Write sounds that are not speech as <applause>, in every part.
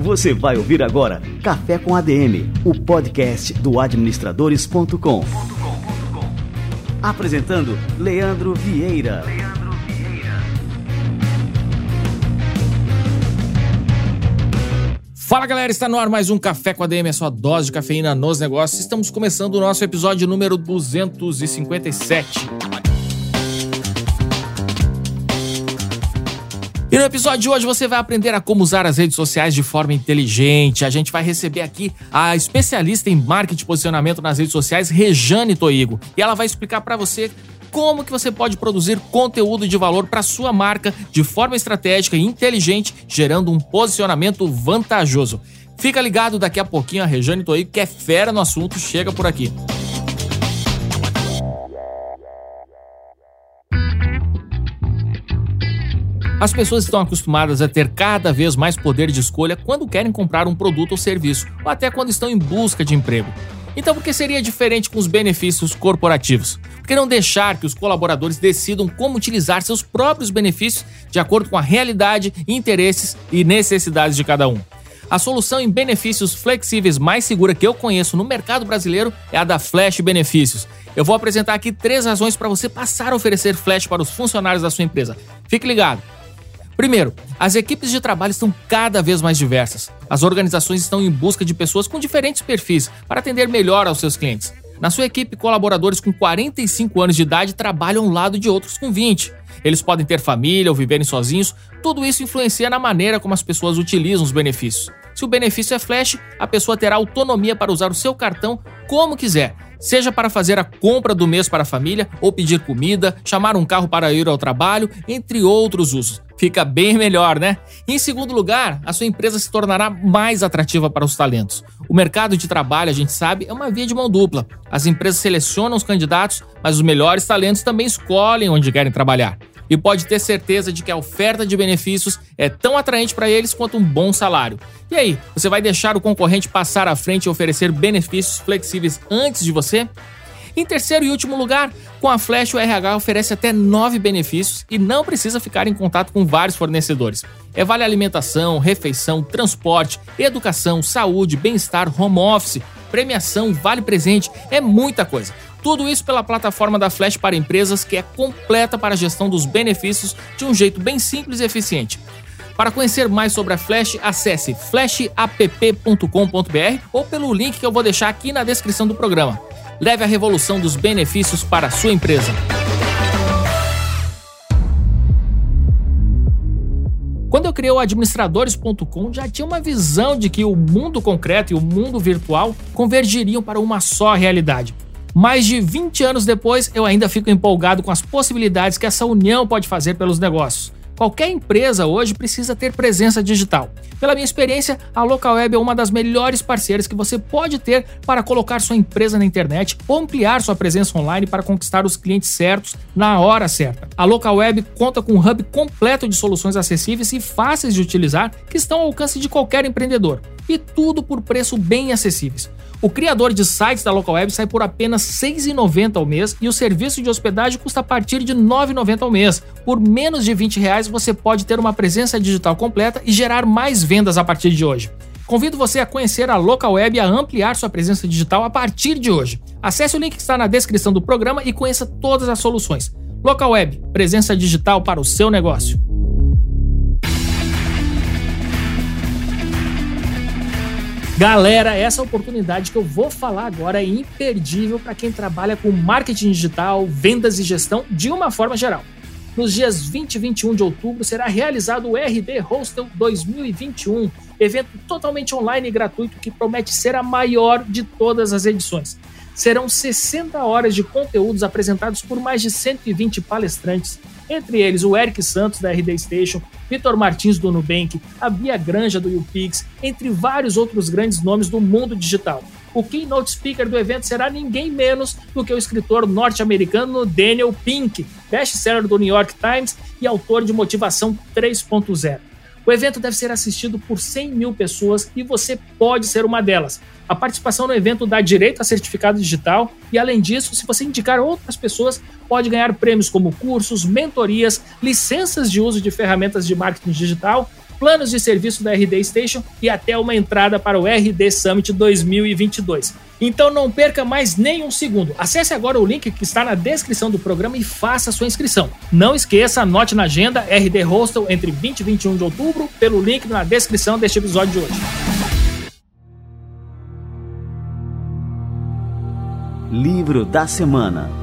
Você vai ouvir agora Café com ADM, o podcast do administradores.com. Apresentando Leandro Vieira. Fala galera, está no ar mais um Café com ADM, a sua dose de cafeína nos negócios. Estamos começando o nosso episódio número 257. E no episódio de hoje você vai aprender a como usar as redes sociais de forma inteligente. A gente vai receber aqui a especialista em marketing e posicionamento nas redes sociais, Rejane Toigo. E ela vai explicar para você como que você pode produzir conteúdo de valor para sua marca de forma estratégica e inteligente, gerando um posicionamento vantajoso. Fica ligado, daqui a pouquinho a Rejane Toigo, que é fera no assunto, chega por aqui. As pessoas estão acostumadas a ter cada vez mais poder de escolha quando querem comprar um produto ou serviço, ou até quando estão em busca de emprego. Então, por que seria diferente com os benefícios corporativos? Por que não deixar que os colaboradores decidam como utilizar seus próprios benefícios de acordo com a realidade, interesses e necessidades de cada um? A solução em benefícios flexíveis mais segura que eu conheço no mercado brasileiro é a da Flash Benefícios. Eu vou apresentar aqui três razões para você passar a oferecer Flash para os funcionários da sua empresa. Fique ligado! Primeiro, as equipes de trabalho estão cada vez mais diversas. As organizações estão em busca de pessoas com diferentes perfis para atender melhor aos seus clientes. Na sua equipe, colaboradores com 45 anos de idade trabalham ao lado de outros com 20. Eles podem ter família ou viverem sozinhos, tudo isso influencia na maneira como as pessoas utilizam os benefícios. Se o benefício é flash, a pessoa terá autonomia para usar o seu cartão como quiser, seja para fazer a compra do mês para a família, ou pedir comida, chamar um carro para ir ao trabalho, entre outros usos fica bem melhor, né? E em segundo lugar, a sua empresa se tornará mais atrativa para os talentos. O mercado de trabalho, a gente sabe, é uma via de mão dupla. As empresas selecionam os candidatos, mas os melhores talentos também escolhem onde querem trabalhar. E pode ter certeza de que a oferta de benefícios é tão atraente para eles quanto um bom salário. E aí, você vai deixar o concorrente passar à frente e oferecer benefícios flexíveis antes de você? Em terceiro e último lugar, com a Flash o RH oferece até nove benefícios e não precisa ficar em contato com vários fornecedores. É vale alimentação, refeição, transporte, educação, saúde, bem-estar, home office, premiação, vale presente, é muita coisa. Tudo isso pela plataforma da Flash para empresas que é completa para a gestão dos benefícios de um jeito bem simples e eficiente. Para conhecer mais sobre a Flash, acesse flashapp.com.br ou pelo link que eu vou deixar aqui na descrição do programa. Leve a revolução dos benefícios para a sua empresa. Quando eu criei o administradores.com, já tinha uma visão de que o mundo concreto e o mundo virtual convergiriam para uma só realidade. Mais de 20 anos depois, eu ainda fico empolgado com as possibilidades que essa união pode fazer pelos negócios. Qualquer empresa hoje precisa ter presença digital. Pela minha experiência, a LocalWeb é uma das melhores parceiras que você pode ter para colocar sua empresa na internet ou ampliar sua presença online para conquistar os clientes certos na hora certa. A LocalWeb conta com um hub completo de soluções acessíveis e fáceis de utilizar que estão ao alcance de qualquer empreendedor. E tudo por preço bem acessíveis. O criador de sites da Local Web sai por apenas R$ 6,90 ao mês e o serviço de hospedagem custa a partir de R$ 9,90 ao mês. Por menos de 20 reais você pode ter uma presença digital completa e gerar mais vendas a partir de hoje. Convido você a conhecer a Local Web e a ampliar sua presença digital a partir de hoje. Acesse o link que está na descrição do programa e conheça todas as soluções. Local Web, presença digital para o seu negócio. Galera, essa oportunidade que eu vou falar agora é imperdível para quem trabalha com marketing digital, vendas e gestão de uma forma geral. Nos dias 20 e 21 de outubro será realizado o RD Hostel 2021, evento totalmente online e gratuito que promete ser a maior de todas as edições. Serão 60 horas de conteúdos apresentados por mais de 120 palestrantes, entre eles o Eric Santos da RD Station, Vitor Martins do Nubank, a Bia Granja do UPix, entre vários outros grandes nomes do mundo digital. O keynote speaker do evento será ninguém menos do que o escritor norte-americano Daniel Pink, best-seller do New York Times e autor de Motivação 3.0. O evento deve ser assistido por 100 mil pessoas e você pode ser uma delas. A participação no evento dá direito a certificado digital e, além disso, se você indicar outras pessoas, pode ganhar prêmios como cursos, mentorias, licenças de uso de ferramentas de marketing digital planos de serviço da RD Station e até uma entrada para o RD Summit 2022. Então não perca mais nem um segundo. Acesse agora o link que está na descrição do programa e faça sua inscrição. Não esqueça, anote na agenda RD Hostel entre 20 e 21 de outubro pelo link na descrição deste episódio de hoje. Livro da semana.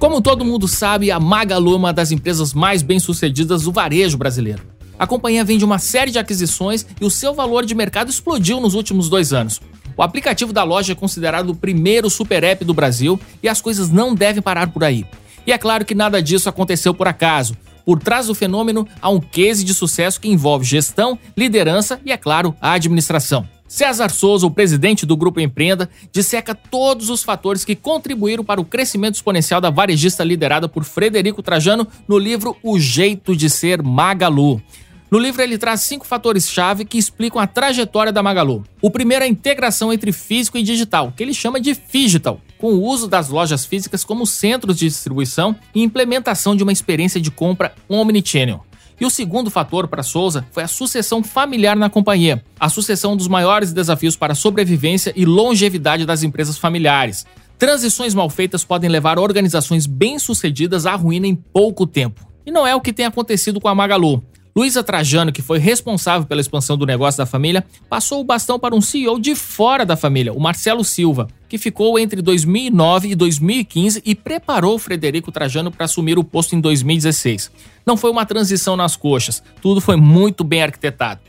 Como todo mundo sabe, a Magalu é uma das empresas mais bem-sucedidas do varejo brasileiro. A companhia vende uma série de aquisições e o seu valor de mercado explodiu nos últimos dois anos. O aplicativo da loja é considerado o primeiro super app do Brasil e as coisas não devem parar por aí. E é claro que nada disso aconteceu por acaso. Por trás do fenômeno há um case de sucesso que envolve gestão, liderança e, é claro, a administração. César Souza, o presidente do Grupo Empreenda, disseca todos os fatores que contribuíram para o crescimento exponencial da varejista liderada por Frederico Trajano no livro O Jeito de Ser Magalu. No livro, ele traz cinco fatores-chave que explicam a trajetória da Magalu. O primeiro é a integração entre físico e digital, que ele chama de Digital, com o uso das lojas físicas como centros de distribuição e implementação de uma experiência de compra omnichannel. E o segundo fator para Souza foi a sucessão familiar na companhia. A sucessão dos maiores desafios para a sobrevivência e longevidade das empresas familiares. Transições mal feitas podem levar organizações bem-sucedidas à ruína em pouco tempo. E não é o que tem acontecido com a Magalu. Luísa Trajano, que foi responsável pela expansão do negócio da família, passou o bastão para um CEO de fora da família, o Marcelo Silva, que ficou entre 2009 e 2015 e preparou Frederico Trajano para assumir o posto em 2016. Não foi uma transição nas coxas, tudo foi muito bem arquitetado.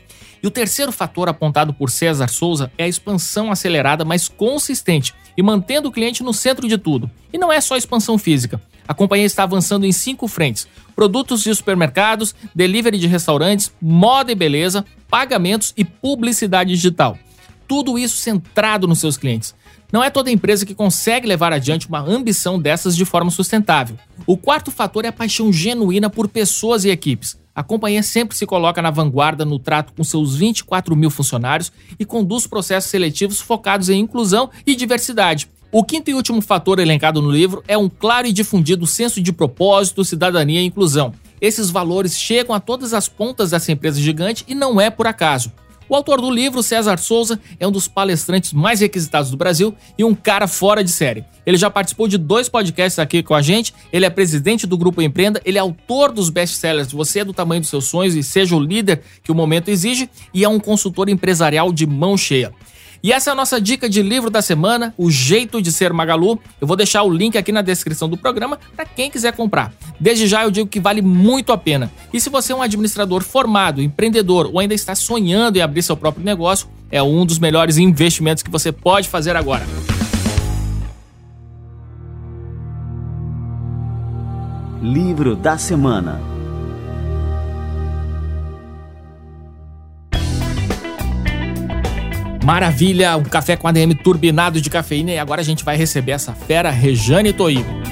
E o terceiro fator apontado por César Souza é a expansão acelerada, mas consistente e mantendo o cliente no centro de tudo. E não é só expansão física. A companhia está avançando em cinco frentes: produtos de supermercados, delivery de restaurantes, moda e beleza, pagamentos e publicidade digital. Tudo isso centrado nos seus clientes. Não é toda empresa que consegue levar adiante uma ambição dessas de forma sustentável. O quarto fator é a paixão genuína por pessoas e equipes. A companhia sempre se coloca na vanguarda no trato com seus 24 mil funcionários e conduz processos seletivos focados em inclusão e diversidade. O quinto e último fator elencado no livro é um claro e difundido senso de propósito, cidadania e inclusão. Esses valores chegam a todas as pontas dessa empresa gigante e não é por acaso. O autor do livro, César Souza, é um dos palestrantes mais requisitados do Brasil e um cara fora de série. Ele já participou de dois podcasts aqui com a gente, ele é presidente do Grupo Empreenda, ele é autor dos best-sellers Você é do Tamanho dos Seus Sonhos e Seja o Líder que o Momento Exige e é um consultor empresarial de mão cheia. E essa é a nossa dica de livro da semana, O Jeito de Ser Magalu. Eu vou deixar o link aqui na descrição do programa para quem quiser comprar. Desde já eu digo que vale muito a pena. E se você é um administrador formado, empreendedor ou ainda está sonhando em abrir seu próprio negócio, é um dos melhores investimentos que você pode fazer agora. Livro da semana. Maravilha, um café com ADM turbinado de cafeína e agora a gente vai receber essa fera Rejane Toigo.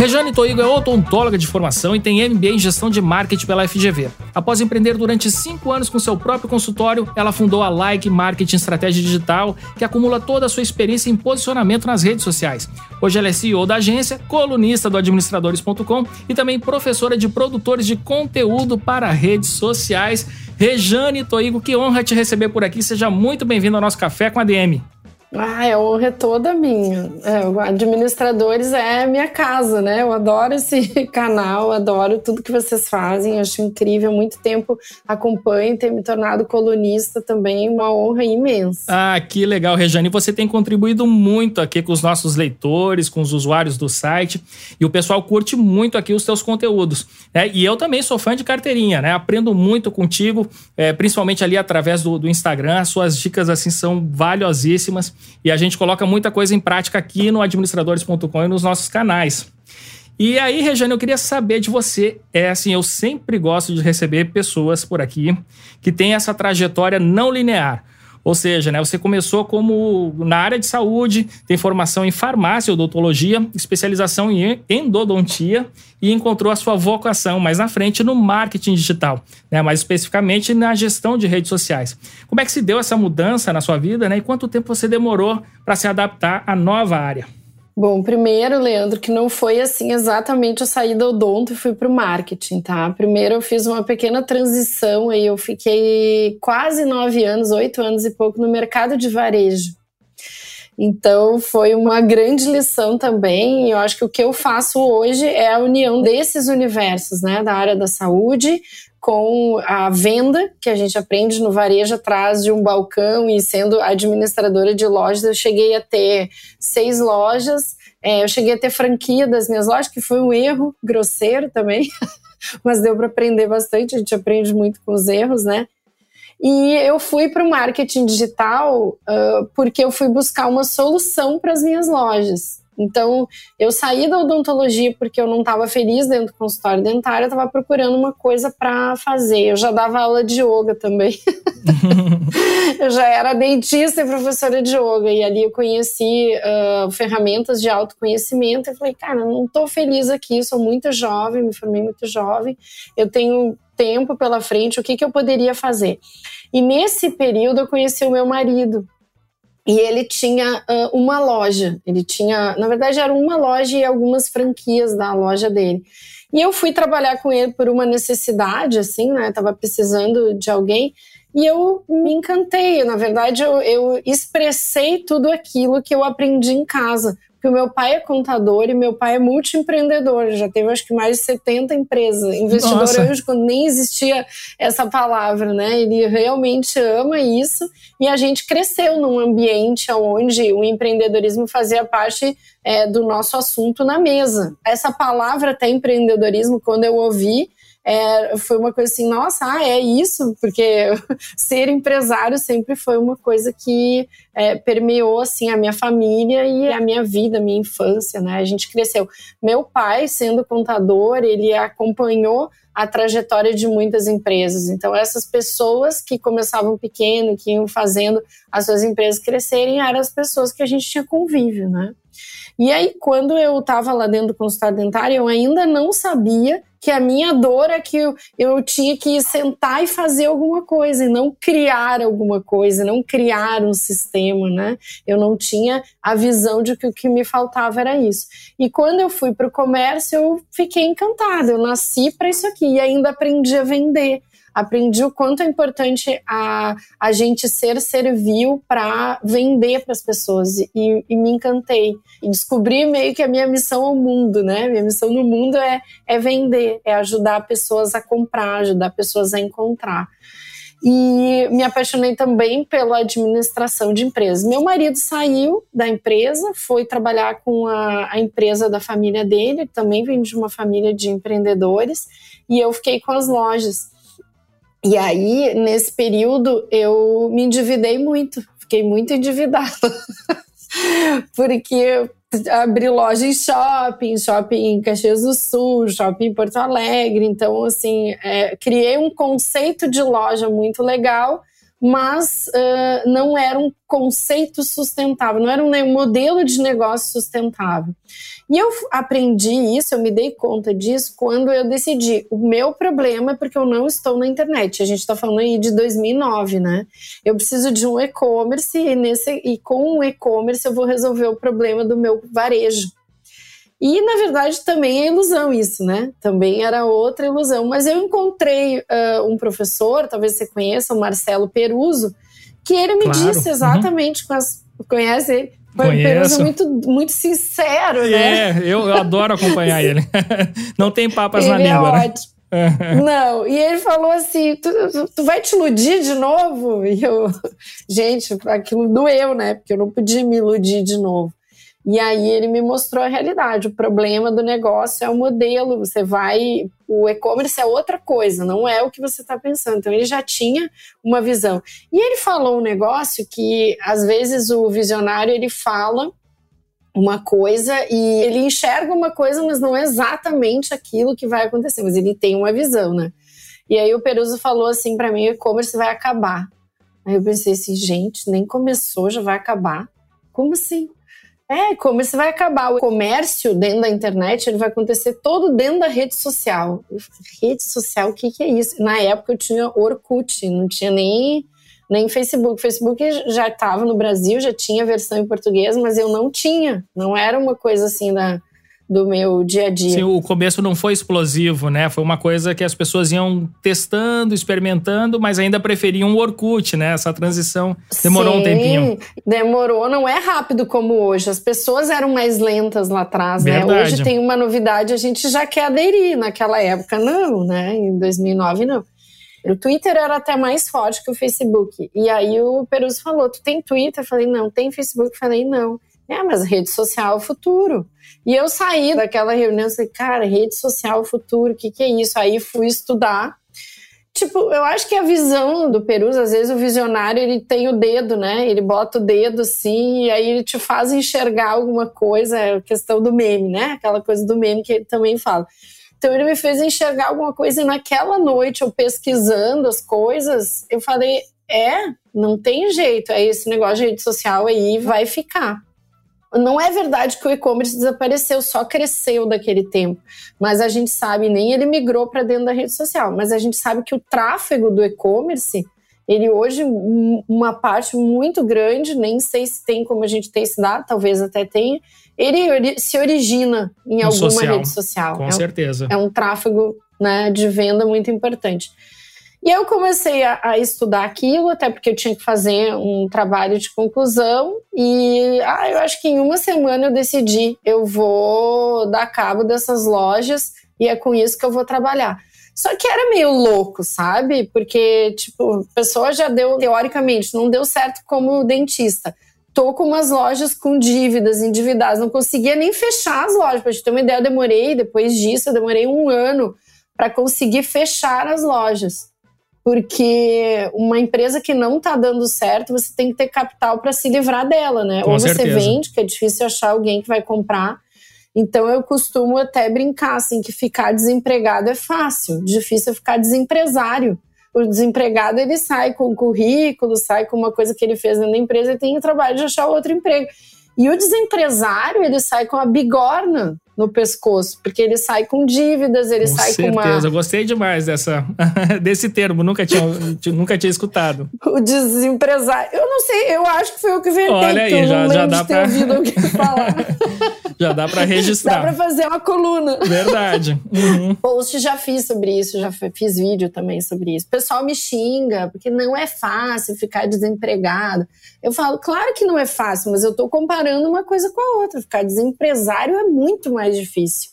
Rejane Toigo é odontóloga de formação e tem MBA em gestão de marketing pela FGV. Após empreender durante cinco anos com seu próprio consultório, ela fundou a Like Marketing Estratégia Digital, que acumula toda a sua experiência em posicionamento nas redes sociais. Hoje ela é CEO da agência, colunista do administradores.com e também professora de produtores de conteúdo para redes sociais. Rejane Toigo, que honra te receber por aqui. Seja muito bem-vindo ao nosso Café com a DM. Ah, a honra é toda minha. É, Administradores é minha casa, né? Eu adoro esse <laughs> canal, adoro tudo que vocês fazem, acho incrível. Muito tempo acompanho, ter me tornado colunista também, uma honra imensa. Ah, que legal, Rejane. Você tem contribuído muito aqui com os nossos leitores, com os usuários do site, e o pessoal curte muito aqui os seus conteúdos. Né? E eu também sou fã de carteirinha, né? Aprendo muito contigo, é, principalmente ali através do, do Instagram. As suas dicas, assim, são valiosíssimas. E a gente coloca muita coisa em prática aqui no administradores.com e nos nossos canais. E aí, Regiane, eu queria saber de você. É assim, eu sempre gosto de receber pessoas por aqui que têm essa trajetória não linear. Ou seja, né, você começou como na área de saúde, tem formação em farmácia, odontologia, especialização em endodontia e encontrou a sua vocação mais na frente no marketing digital, né, mais especificamente na gestão de redes sociais. Como é que se deu essa mudança na sua vida né, e quanto tempo você demorou para se adaptar à nova área? Bom, primeiro, Leandro, que não foi assim exatamente eu saí do odonto e fui para o marketing, tá? Primeiro eu fiz uma pequena transição aí, eu fiquei quase nove anos, oito anos e pouco no mercado de varejo. Então foi uma grande lição também. Eu acho que o que eu faço hoje é a união desses universos, né, da área da saúde com a venda que a gente aprende no varejo atrás de um balcão e sendo administradora de lojas, eu cheguei a ter seis lojas, é, eu cheguei a ter franquia das minhas lojas, que foi um erro grosseiro também, <laughs> mas deu para aprender bastante, a gente aprende muito com os erros, né? E eu fui para o marketing digital uh, porque eu fui buscar uma solução para as minhas lojas. Então, eu saí da odontologia porque eu não estava feliz dentro do consultório dentário, eu estava procurando uma coisa para fazer. Eu já dava aula de yoga também. <laughs> eu já era dentista e professora de yoga, e ali eu conheci uh, ferramentas de autoconhecimento. Eu falei, cara, não estou feliz aqui, sou muito jovem, me formei muito jovem, eu tenho tempo pela frente, o que, que eu poderia fazer? E nesse período eu conheci o meu marido, e ele tinha uh, uma loja. Ele tinha, na verdade, era uma loja e algumas franquias da loja dele. E eu fui trabalhar com ele por uma necessidade, assim, né? Tava precisando de alguém. E eu me encantei. Na verdade, eu, eu expressei tudo aquilo que eu aprendi em casa porque o meu pai é contador e meu pai é multiempreendedor, já teve acho que mais de 70 empresas, investidor hoje quando nem existia essa palavra, né? Ele realmente ama isso e a gente cresceu num ambiente onde o empreendedorismo fazia parte é, do nosso assunto na mesa. Essa palavra até empreendedorismo, quando eu ouvi, é, foi uma coisa assim, nossa, ah, é isso, porque <laughs> ser empresário sempre foi uma coisa que é, permeou assim a minha família e a minha vida, a minha infância, né? A gente cresceu. Meu pai, sendo contador, ele acompanhou a trajetória de muitas empresas. Então, essas pessoas que começavam pequeno, que iam fazendo as suas empresas crescerem, eram as pessoas que a gente tinha convívio, né? E aí, quando eu estava lá dentro do consultório dentário, eu ainda não sabia que a minha dor é que eu, eu tinha que sentar e fazer alguma coisa, e não criar alguma coisa, não criar um sistema, né? Eu não tinha a visão de que o que me faltava era isso. E quando eu fui para o comércio, eu fiquei encantada. Eu nasci para isso aqui e ainda aprendi a vender aprendi o quanto é importante a, a gente ser servil para vender para as pessoas e, e, me encantei. E descobri meio que a minha missão ao mundo, né? Minha missão no mundo é, é vender, é ajudar pessoas a comprar, ajudar pessoas a encontrar. E me apaixonei também pela administração de empresas. Meu marido saiu da empresa, foi trabalhar com a, a empresa da família dele, também vem de uma família de empreendedores, e eu fiquei com as lojas. E aí, nesse período, eu me endividei muito, fiquei muito endividada. <laughs> Porque abri loja em shopping, shopping em Caxias do Sul, shopping em Porto Alegre. Então, assim, é, criei um conceito de loja muito legal mas uh, não era um conceito sustentável, não era um modelo de negócio sustentável. E eu aprendi isso, eu me dei conta disso quando eu decidi. O meu problema é porque eu não estou na internet. A gente está falando aí de 2009, né? Eu preciso de um e-commerce e, nesse, e com o e-commerce eu vou resolver o problema do meu varejo. E, na verdade, também é ilusão isso, né? Também era outra ilusão. Mas eu encontrei uh, um professor, talvez você conheça, o Marcelo Peruso, que ele me claro. disse uhum. exatamente uhum. com as. Conhece ele? Conheço. Muito, muito sincero, né? É, eu, eu adoro acompanhar ele. <laughs> Não tem papas ele na é língua, né? ótimo. Não, e ele falou assim: tu, tu, vai te iludir de novo? E eu, <laughs> gente, aquilo doeu, né? Porque eu não podia me iludir de novo. E aí ele me mostrou a realidade. O problema do negócio é o modelo. Você vai. O e-commerce é outra coisa, não é o que você está pensando. Então ele já tinha uma visão. E ele falou um negócio que às vezes o visionário ele fala uma coisa e ele enxerga uma coisa, mas não é exatamente aquilo que vai acontecer, mas ele tem uma visão, né? E aí o Peruso falou assim para mim, o e-commerce vai acabar. Aí eu pensei assim, gente, nem começou, já vai acabar. Como assim? É, e-commerce vai acabar. O comércio dentro da internet ele vai acontecer todo dentro da rede social. Rede social, o que, que é isso? Na época eu tinha Orkut, não tinha nem nem Facebook. Facebook já estava no Brasil, já tinha versão em português, mas eu não tinha. Não era uma coisa assim da, do meu dia a dia. Sim, o começo não foi explosivo, né? Foi uma coisa que as pessoas iam testando, experimentando, mas ainda preferiam o Orkut, né? Essa transição demorou Sim, um tempinho. Demorou, não é rápido como hoje. As pessoas eram mais lentas lá atrás, Verdade. né? Hoje tem uma novidade, a gente já quer aderir. Naquela época, não, né? Em 2009, não. O Twitter era até mais forte que o Facebook. E aí o Peruso falou: Tu tem Twitter? Eu falei: Não. Tem Facebook? Eu falei: Não. É, mas rede social é o futuro. E eu saí daquela reunião e falei: Cara, rede social é o futuro, o que, que é isso? Aí fui estudar. Tipo, eu acho que a visão do Peruso, às vezes o visionário, ele tem o dedo, né? Ele bota o dedo assim, e aí ele te faz enxergar alguma coisa, é a questão do meme, né? Aquela coisa do meme que ele também fala. Então ele me fez enxergar alguma coisa e naquela noite eu pesquisando as coisas, eu falei, é, não tem jeito, é esse negócio de rede social aí vai ficar. Não é verdade que o e-commerce desapareceu, só cresceu daquele tempo. Mas a gente sabe, nem ele migrou para dentro da rede social, mas a gente sabe que o tráfego do e-commerce, ele hoje, uma parte muito grande, nem sei se tem como a gente ter esse dado, talvez até tenha, ele se origina em alguma social, rede social. Com é, certeza. é um tráfego né, de venda muito importante. E eu comecei a, a estudar aquilo, até porque eu tinha que fazer um trabalho de conclusão. E ah, eu acho que em uma semana eu decidi, eu vou dar cabo dessas lojas e é com isso que eu vou trabalhar. Só que era meio louco, sabe? Porque, tipo, a pessoa já deu, teoricamente, não deu certo como dentista. Tô com umas lojas com dívidas, endividadas, não conseguia nem fechar as lojas. Pra gente ter uma ideia, eu demorei, depois disso, eu demorei um ano para conseguir fechar as lojas. Porque uma empresa que não está dando certo, você tem que ter capital para se livrar dela, né? Com Ou você certeza. vende, que é difícil achar alguém que vai comprar. Então eu costumo até brincar assim que ficar desempregado é fácil, difícil é ficar desempresário. O desempregado ele sai com um currículo, sai com uma coisa que ele fez da empresa e tem o trabalho de achar outro emprego. E o desempresário ele sai com a bigorna no pescoço, porque ele sai com dívidas, ele Com sai com uma certeza. Eu gostei demais dessa, <laughs> desse termo. Nunca tinha, nunca tinha escutado. o desempresário. Eu não sei, eu acho que foi eu que inventei, Olha aí, já- já dá <laughs> falar. Já dá para Dá registrar. pra fazer uma coluna. Verdade. Uhum. Post já fiz sobre isso, já fiz vídeo também sobre isso. O pessoal me xinga, porque não é fácil ficar desempregado. Eu falo, claro que não é fácil, mas eu tô comparando uma coisa com a outra. Ficar desempresário é muito mais difícil.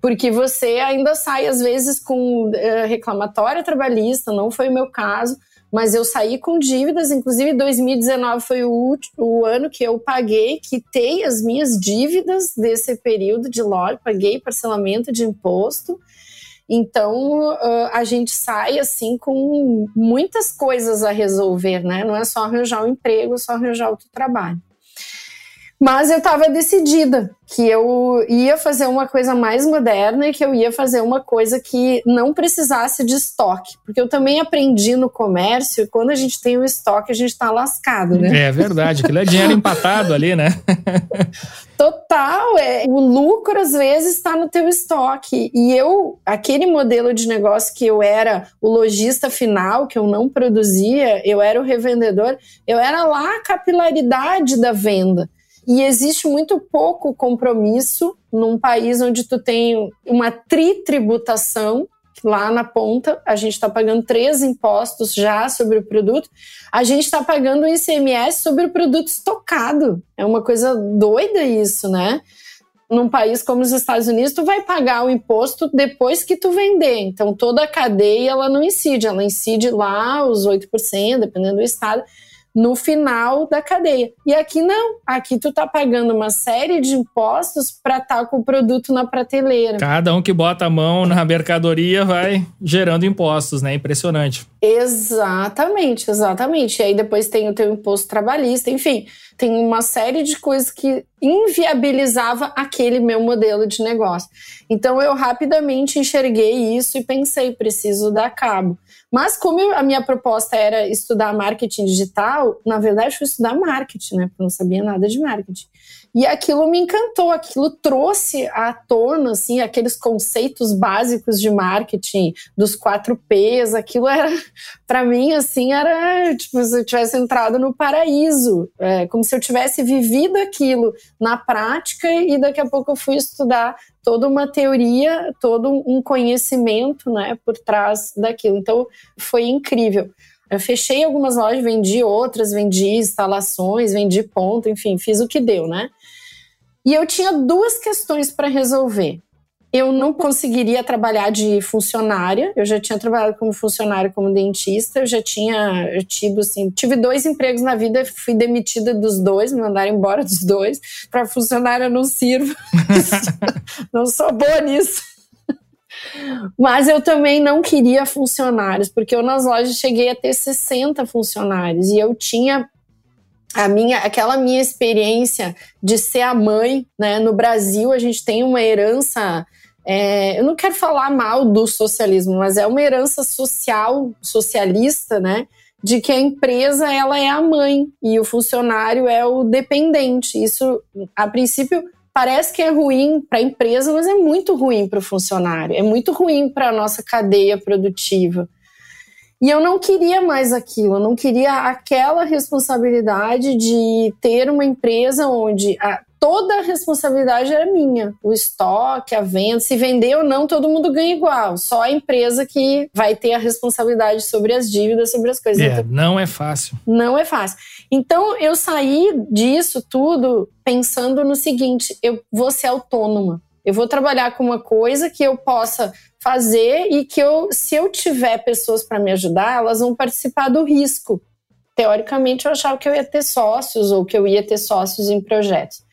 Porque você ainda sai, às vezes, com eh, reclamatória trabalhista, não foi o meu caso, mas eu saí com dívidas, inclusive 2019 foi o, ulti- o ano que eu paguei, quitei as minhas dívidas desse período de loja, paguei parcelamento de imposto. Então a gente sai assim com muitas coisas a resolver, né? Não é só arranjar um emprego, só arranjar outro trabalho. Mas eu estava decidida que eu ia fazer uma coisa mais moderna e que eu ia fazer uma coisa que não precisasse de estoque. Porque eu também aprendi no comércio, quando a gente tem um estoque, a gente está lascado, né? É verdade. Aquilo é dinheiro empatado ali, né? Total, é. O lucro às vezes está no teu estoque. E eu, aquele modelo de negócio que eu era o lojista final, que eu não produzia, eu era o revendedor, eu era lá a capilaridade da venda. E existe muito pouco compromisso num país onde tu tem uma tritributação lá na ponta, a gente está pagando três impostos já sobre o produto, a gente está pagando o ICMS sobre o produto estocado. É uma coisa doida isso, né? Num país como os Estados Unidos, tu vai pagar o imposto depois que tu vender. Então, toda a cadeia, ela não incide. Ela incide lá os 8%, dependendo do estado, no final da cadeia. E aqui não. Aqui tu tá pagando uma série de impostos para estar com o produto na prateleira. Cada um que bota a mão na mercadoria vai gerando impostos, né? Impressionante. Exatamente, exatamente. E aí depois tem o teu imposto trabalhista, enfim, tem uma série de coisas que inviabilizava aquele meu modelo de negócio. Então eu rapidamente enxerguei isso e pensei, preciso dar cabo. Mas como a minha proposta era estudar marketing digital, na verdade fui estudar marketing, né? Porque eu não sabia nada de marketing. E aquilo me encantou, aquilo trouxe à tona, assim, aqueles conceitos básicos de marketing, dos quatro P's, aquilo era, <laughs> para mim, assim, era tipo se eu tivesse entrado no paraíso, é, como se eu tivesse vivido aquilo na prática e daqui a pouco eu fui estudar toda uma teoria, todo um conhecimento, né, por trás daquilo. Então, foi incrível. Eu fechei algumas lojas, vendi outras, vendi instalações, vendi ponto, enfim, fiz o que deu, né? E eu tinha duas questões para resolver. Eu não conseguiria trabalhar de funcionária. Eu já tinha trabalhado como funcionária, como dentista. Eu já tinha tido, assim, tive dois empregos na vida. Fui demitida dos dois, me mandaram embora <laughs> dos dois. Para funcionária eu não sirvo. <laughs> não sou boa nisso. Mas eu também não queria funcionários, porque eu nas lojas cheguei a ter 60 funcionários e eu tinha a minha, aquela minha experiência de ser a mãe, né? No Brasil a gente tem uma herança, é, eu não quero falar mal do socialismo, mas é uma herança social, socialista, né? De que a empresa ela é a mãe e o funcionário é o dependente. Isso, a princípio, parece que é ruim para a empresa, mas é muito ruim para o funcionário, é muito ruim para a nossa cadeia produtiva. E eu não queria mais aquilo, eu não queria aquela responsabilidade de ter uma empresa onde a, toda a responsabilidade era minha. O estoque, a venda, se vender ou não, todo mundo ganha igual. Só a empresa que vai ter a responsabilidade sobre as dívidas, sobre as coisas. É, então, não é fácil. Não é fácil. Então eu saí disso tudo pensando no seguinte: eu vou ser autônoma. Eu vou trabalhar com uma coisa que eu possa fazer e que eu, se eu tiver pessoas para me ajudar, elas vão participar do risco. Teoricamente, eu achava que eu ia ter sócios ou que eu ia ter sócios em projetos.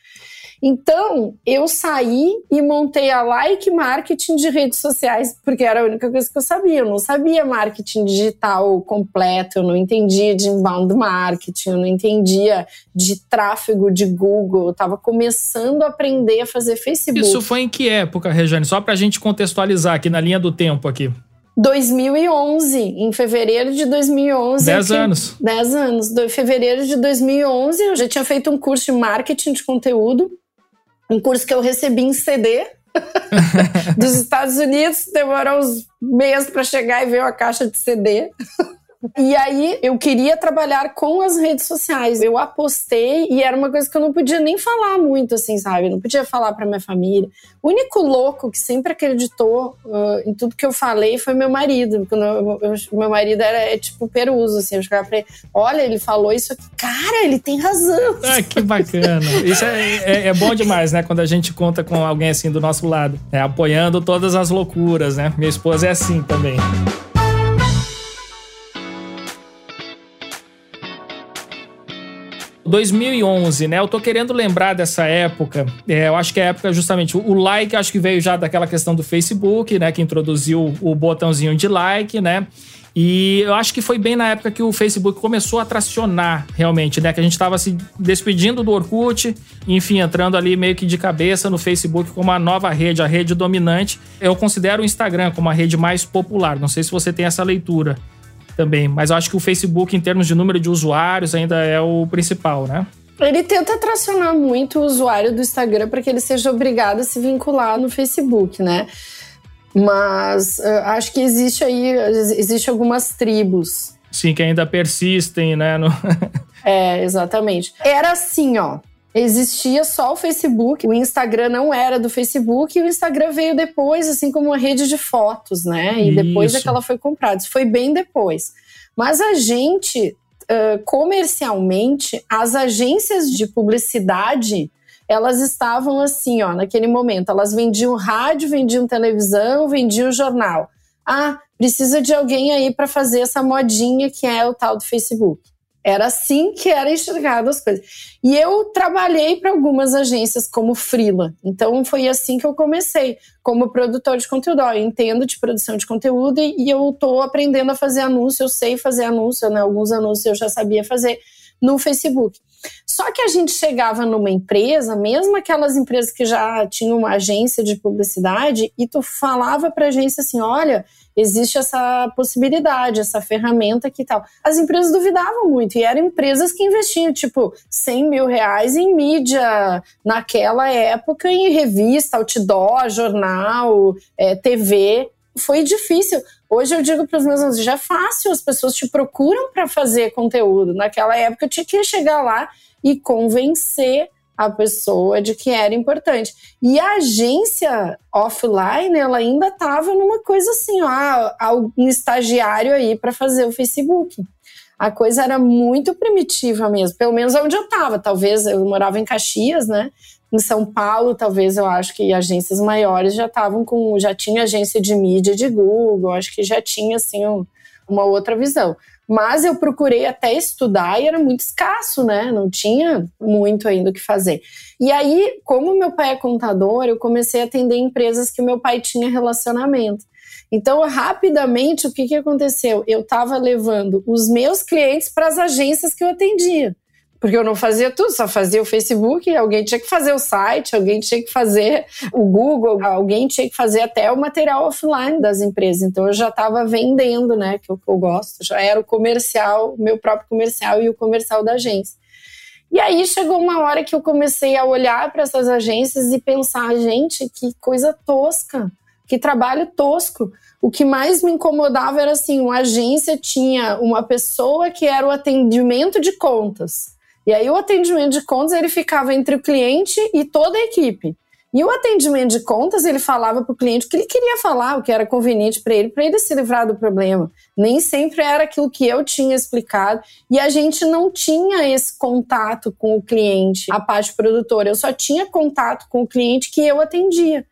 Então, eu saí e montei a Like Marketing de redes sociais, porque era a única coisa que eu sabia. Eu não sabia marketing digital completo, eu não entendia de inbound marketing, eu não entendia de tráfego de Google. Eu estava começando a aprender a fazer Facebook. Isso foi em que época, Rejane? Só para a gente contextualizar aqui na linha do tempo aqui. 2011, em fevereiro de 2011. 10 anos. 10 anos. Em fevereiro de 2011, eu já tinha feito um curso de marketing de conteúdo um curso que eu recebi em CD <laughs> dos Estados Unidos, demorou uns meses para chegar e veio a caixa de CD. E aí eu queria trabalhar com as redes sociais. Eu apostei e era uma coisa que eu não podia nem falar muito, assim, sabe? Eu não podia falar para minha família. O único louco que sempre acreditou uh, em tudo que eu falei foi meu marido. Quando eu, eu, meu marido era é, tipo peruso, assim. Eu chegava pra ele: olha, ele falou isso aqui. Cara, ele tem razão. Ah, que bacana. Isso é, é, é, bom demais, né? Quando a gente conta com alguém assim do nosso lado, né? apoiando todas as loucuras, né? Minha esposa é assim também. 2011, né? Eu tô querendo lembrar dessa época. É, eu acho que é a época justamente o like, acho que veio já daquela questão do Facebook, né? Que introduziu o botãozinho de like, né? E eu acho que foi bem na época que o Facebook começou a tracionar realmente, né? Que a gente estava se despedindo do Orkut, enfim, entrando ali meio que de cabeça no Facebook como a nova rede, a rede dominante. Eu considero o Instagram como a rede mais popular. Não sei se você tem essa leitura também. Mas eu acho que o Facebook, em termos de número de usuários, ainda é o principal, né? Ele tenta tracionar muito o usuário do Instagram para que ele seja obrigado a se vincular no Facebook, né? Mas uh, acho que existe aí, existe algumas tribos. Sim, que ainda persistem, né? No... <laughs> é, exatamente. Era assim, ó existia só o Facebook, o Instagram não era do Facebook e o Instagram veio depois, assim como uma rede de fotos, né? E Isso. depois é que ela foi comprada. Isso foi bem depois. Mas a gente, uh, comercialmente, as agências de publicidade elas estavam assim, ó, naquele momento. Elas vendiam rádio, vendiam televisão, vendiam jornal. Ah, precisa de alguém aí para fazer essa modinha que é o tal do Facebook. Era assim que era enxergado as coisas. E eu trabalhei para algumas agências como freela. Então foi assim que eu comecei, como produtor de conteúdo. Eu entendo de produção de conteúdo e, e eu estou aprendendo a fazer anúncio, eu sei fazer anúncio, né? Alguns anúncios eu já sabia fazer no Facebook. Só que a gente chegava numa empresa, mesmo aquelas empresas que já tinham uma agência de publicidade, e tu falava para a agência assim: olha, existe essa possibilidade, essa ferramenta aqui e tal. As empresas duvidavam muito, e eram empresas que investiam, tipo, 100 mil reais em mídia naquela época, em revista, outdoor, jornal, é, TV. Foi difícil. Hoje eu digo para os meus alunos, já é fácil, as pessoas te procuram para fazer conteúdo. Naquela época eu tinha que chegar lá e convencer a pessoa de que era importante. E a agência offline, ela ainda estava numa coisa assim, ó, um estagiário aí para fazer o Facebook. A coisa era muito primitiva mesmo, pelo menos onde eu estava. Talvez eu morava em Caxias, né? Em São Paulo, talvez eu acho que agências maiores já estavam com, já tinha agência de mídia de Google, acho que já tinha assim um, uma outra visão. Mas eu procurei até estudar e era muito escasso, né? Não tinha muito ainda o que fazer. E aí, como meu pai é contador, eu comecei a atender empresas que meu pai tinha relacionamento. Então, rapidamente, o que, que aconteceu? Eu estava levando os meus clientes para as agências que eu atendia porque eu não fazia tudo, só fazia o Facebook, alguém tinha que fazer o site, alguém tinha que fazer o Google, alguém tinha que fazer até o material offline das empresas. Então eu já estava vendendo, né, que é o que eu gosto, já era o comercial, meu próprio comercial e o comercial da agência. E aí chegou uma hora que eu comecei a olhar para essas agências e pensar, gente, que coisa tosca, que trabalho tosco. O que mais me incomodava era assim, uma agência tinha uma pessoa que era o atendimento de contas. E aí o atendimento de contas ele ficava entre o cliente e toda a equipe. E o atendimento de contas, ele falava para o cliente o que ele queria falar, o que era conveniente para ele, para ele se livrar do problema. Nem sempre era aquilo que eu tinha explicado. E a gente não tinha esse contato com o cliente, a parte produtora. Eu só tinha contato com o cliente que eu atendia.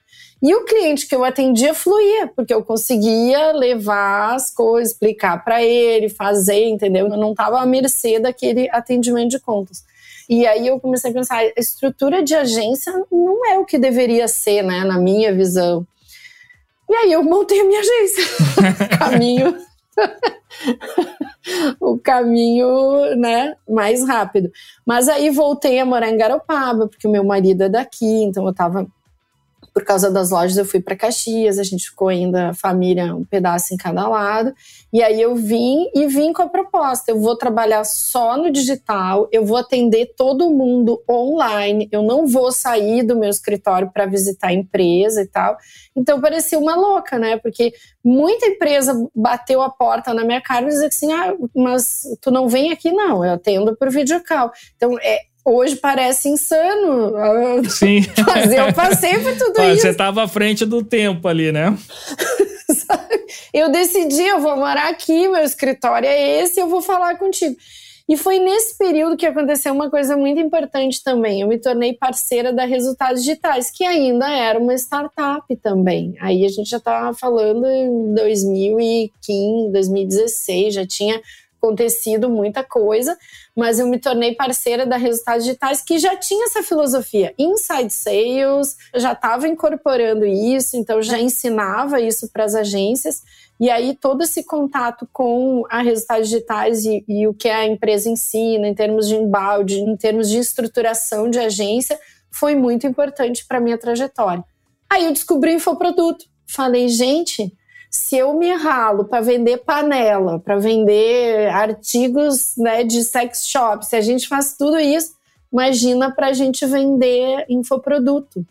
E o cliente que eu atendia fluía, porque eu conseguia levar as coisas, explicar para ele, fazer, entendeu? Eu não estava à mercê daquele atendimento de contas. E aí eu comecei a pensar, a estrutura de agência não é o que deveria ser, né, na minha visão. E aí eu montei a minha agência. <laughs> caminho <laughs> o caminho, né, mais rápido. Mas aí voltei a morar em Garopaba, porque o meu marido é daqui, então eu tava por causa das lojas, eu fui para Caxias, a gente ficou ainda, família, um pedaço em cada lado. E aí eu vim e vim com a proposta: eu vou trabalhar só no digital, eu vou atender todo mundo online, eu não vou sair do meu escritório para visitar a empresa e tal. Então parecia uma louca, né? Porque muita empresa bateu a porta na minha cara e dizia assim: ah, mas tu não vem aqui, não, eu atendo por videocall. Então é, hoje parece insano. Sim. <laughs> Mas eu passei por tudo Olha, isso. Você estava à frente do tempo ali, né? <laughs> eu decidi, eu vou morar aqui, meu escritório é esse, eu vou falar contigo. E foi nesse período que aconteceu uma coisa muito importante também. Eu me tornei parceira da Resultados Digitais, que ainda era uma startup também. Aí a gente já estava falando em 2015, 2016, já tinha acontecido muita coisa, mas eu me tornei parceira da Resultados Digitais, que já tinha essa filosofia. Inside Sales, já estava incorporando isso, então já ensinava isso para as agências. E aí todo esse contato com a Resultados Digitais e, e o que a empresa ensina em termos de embalde, em termos de estruturação de agência, foi muito importante para minha trajetória. Aí eu descobri o infoproduto. Falei, gente, se eu me ralo para vender panela, para vender artigos né, de sex shop, se a gente faz tudo isso, imagina para a gente vender infoproduto,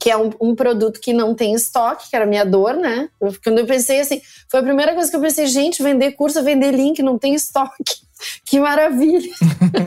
que é um, um, produto que não tem estoque, que era minha dor, né? Quando eu pensei assim, foi a primeira coisa que eu pensei, gente, vender curso, vender link, não tem estoque. Que maravilha!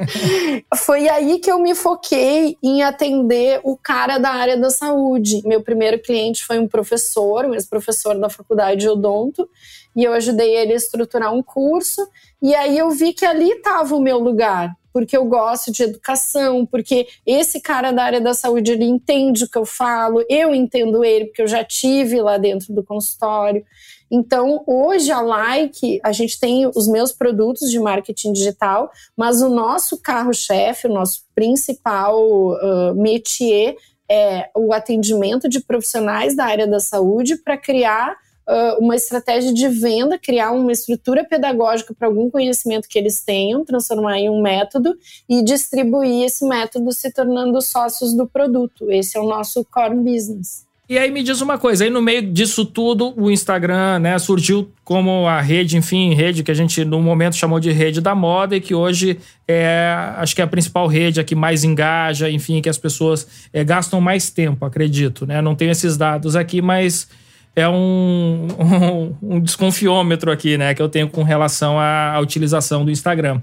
<laughs> Foi aí que eu me foquei em atender o cara da área da saúde. Meu primeiro cliente foi um professor, um ex-professor da faculdade de odonto, e eu ajudei ele a estruturar um curso. E aí eu vi que ali estava o meu lugar. Porque eu gosto de educação, porque esse cara da área da saúde ele entende o que eu falo, eu entendo ele porque eu já tive lá dentro do consultório. Então, hoje a Like, a gente tem os meus produtos de marketing digital, mas o nosso carro-chefe, o nosso principal uh, métier é o atendimento de profissionais da área da saúde para criar uh, uma estratégia de venda, criar uma estrutura pedagógica para algum conhecimento que eles tenham, transformar em um método e distribuir esse método se tornando sócios do produto. Esse é o nosso core business. E aí me diz uma coisa, aí no meio disso tudo, o Instagram, né, surgiu como a rede, enfim, rede que a gente no momento chamou de rede da moda e que hoje é, acho que é a principal rede a que mais engaja, enfim, que as pessoas é, gastam mais tempo, acredito, né? Não tenho esses dados aqui, mas é um, <laughs> um, um desconfiômetro aqui, né, que eu tenho com relação à, à utilização do Instagram.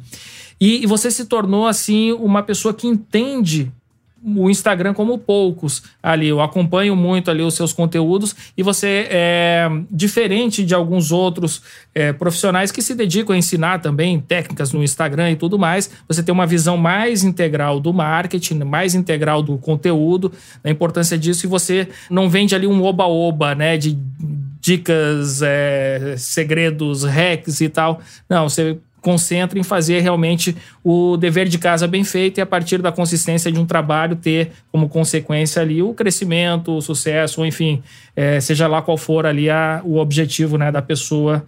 E, e você se tornou, assim, uma pessoa que entende o Instagram como poucos ali. Eu acompanho muito ali os seus conteúdos e você é diferente de alguns outros é, profissionais que se dedicam a ensinar também técnicas no Instagram e tudo mais. Você tem uma visão mais integral do marketing, mais integral do conteúdo, da importância disso e você não vende ali um oba-oba, né, de dicas, é, segredos, hacks e tal. Não, você concentra em fazer realmente o dever de casa bem feito e a partir da consistência de um trabalho ter como consequência ali o crescimento, o sucesso, enfim, é, seja lá qual for ali a, o objetivo né, da pessoa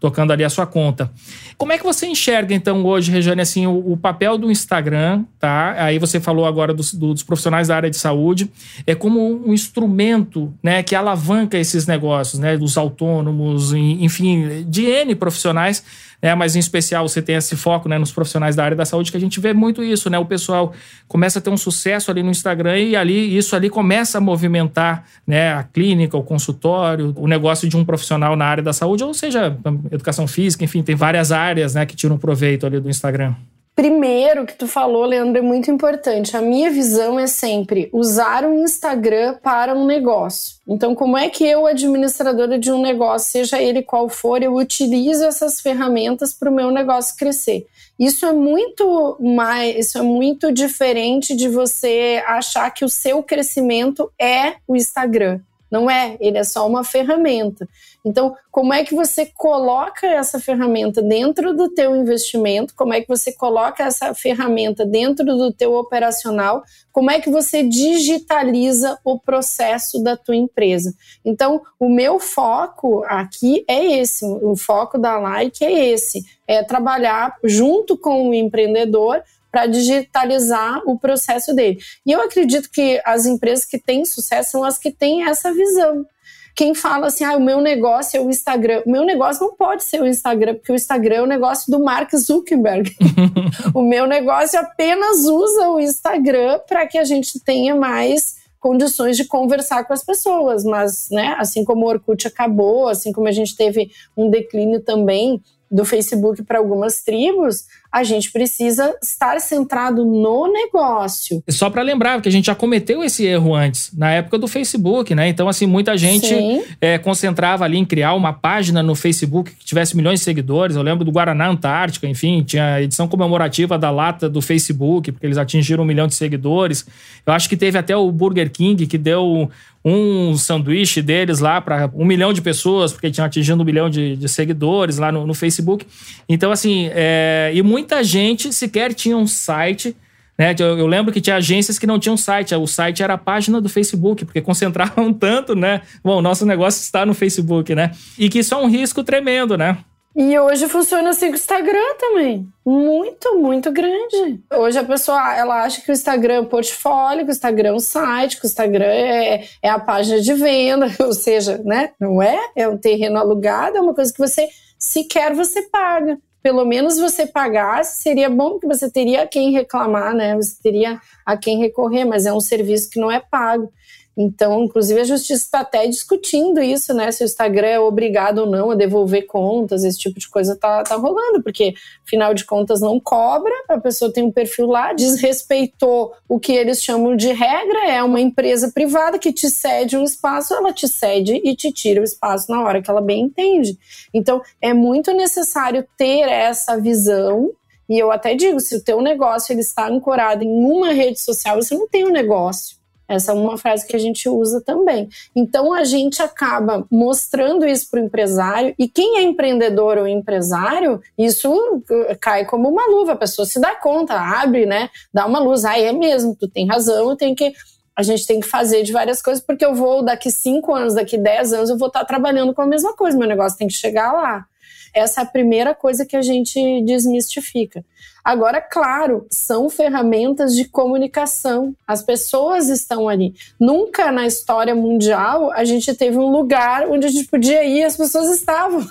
tocando ali a sua conta. Como é que você enxerga, então, hoje, Regiane, assim, o, o papel do Instagram, tá? Aí você falou agora dos, dos, profissionais da área de saúde, é como um instrumento, né, que alavanca esses negócios, né, dos autônomos, enfim, de N profissionais, né, mas em especial você tem esse foco, né, nos profissionais da área da saúde, que a gente vê muito isso, né, o pessoal começa a ter um sucesso ali no Instagram e ali, isso ali começa a movimentar, né, a clínica, o consultório, o negócio de um profissional na área da saúde, ou seja, educação física, enfim, tem várias áreas, né, que tiram proveito ali do Instagram. Primeiro que tu falou, Leandro, é muito importante. A minha visão é sempre usar o Instagram para um negócio. Então, como é que eu, administradora de um negócio, seja ele qual for, eu utilizo essas ferramentas para o meu negócio crescer? Isso é muito mais, isso é muito diferente de você achar que o seu crescimento é o Instagram. Não é, ele é só uma ferramenta. Então, como é que você coloca essa ferramenta dentro do teu investimento? Como é que você coloca essa ferramenta dentro do teu operacional? Como é que você digitaliza o processo da tua empresa? Então, o meu foco aqui é esse, o foco da Like é esse, é trabalhar junto com o empreendedor para digitalizar o processo dele. E eu acredito que as empresas que têm sucesso são as que têm essa visão. Quem fala assim, ah, o meu negócio é o Instagram. O meu negócio não pode ser o Instagram, porque o Instagram é o negócio do Mark Zuckerberg. <laughs> o meu negócio apenas usa o Instagram para que a gente tenha mais condições de conversar com as pessoas, mas, né, assim como o Orkut acabou, assim como a gente teve um declínio também do Facebook para algumas tribos, a gente precisa estar centrado no negócio. Só para lembrar que a gente já cometeu esse erro antes, na época do Facebook, né? Então, assim, muita gente é, concentrava ali em criar uma página no Facebook que tivesse milhões de seguidores. Eu lembro do Guaraná Antártica, enfim, tinha a edição comemorativa da lata do Facebook, porque eles atingiram um milhão de seguidores. Eu acho que teve até o Burger King que deu um sanduíche deles lá para um milhão de pessoas, porque tinham atingido um milhão de, de seguidores lá no, no, Facebook. Então, assim, é, e muita gente sequer tinha um site. Né? Eu, eu, lembro que tinha agências que não tinham site. O site era a página do Facebook, porque <laughs> concentravam tanto, né? Bom, o nosso negócio está no Facebook, né? E que isso é um risco tremendo, né? E hoje funciona assim com o Instagram também. Muito, muito grande. Hoje a pessoa ela acha que o Instagram é um portfólio, que o Instagram é um site, que o Instagram é, é a página de venda, <laughs> ou seja, né? Não é? É um terreno alugado, é uma coisa que você sequer você paga. Pelo menos você pagasse, seria bom que você teria a quem reclamar, né? Você teria a quem recorrer, mas é um serviço que não é pago. Então, inclusive, a justiça está até discutindo isso, né? Se o Instagram é obrigado ou não a devolver contas, esse tipo de coisa tá, tá rolando, porque, afinal de contas, não cobra, a pessoa tem um perfil lá, desrespeitou o que eles chamam de regra, é uma empresa privada que te cede um espaço, ela te cede e te tira o espaço na hora que ela bem entende. Então, é muito necessário ter essa visão E eu até digo, se o teu negócio ele está ancorado em uma rede social, você não tem um negócio. Essa é uma frase que a gente usa também. Então a gente acaba mostrando isso para o empresário, e quem é empreendedor ou empresário, isso cai como uma luva, a pessoa se dá conta, abre, né? Dá uma luz, ah, é mesmo, tu tem razão, eu tenho que a gente tem que fazer de várias coisas, porque eu vou, daqui cinco anos, daqui dez anos, eu vou estar trabalhando com a mesma coisa, meu negócio tem que chegar lá. Essa é a primeira coisa que a gente desmistifica. Agora, claro, são ferramentas de comunicação. As pessoas estão ali. Nunca na história mundial a gente teve um lugar onde a gente podia ir e as pessoas estavam.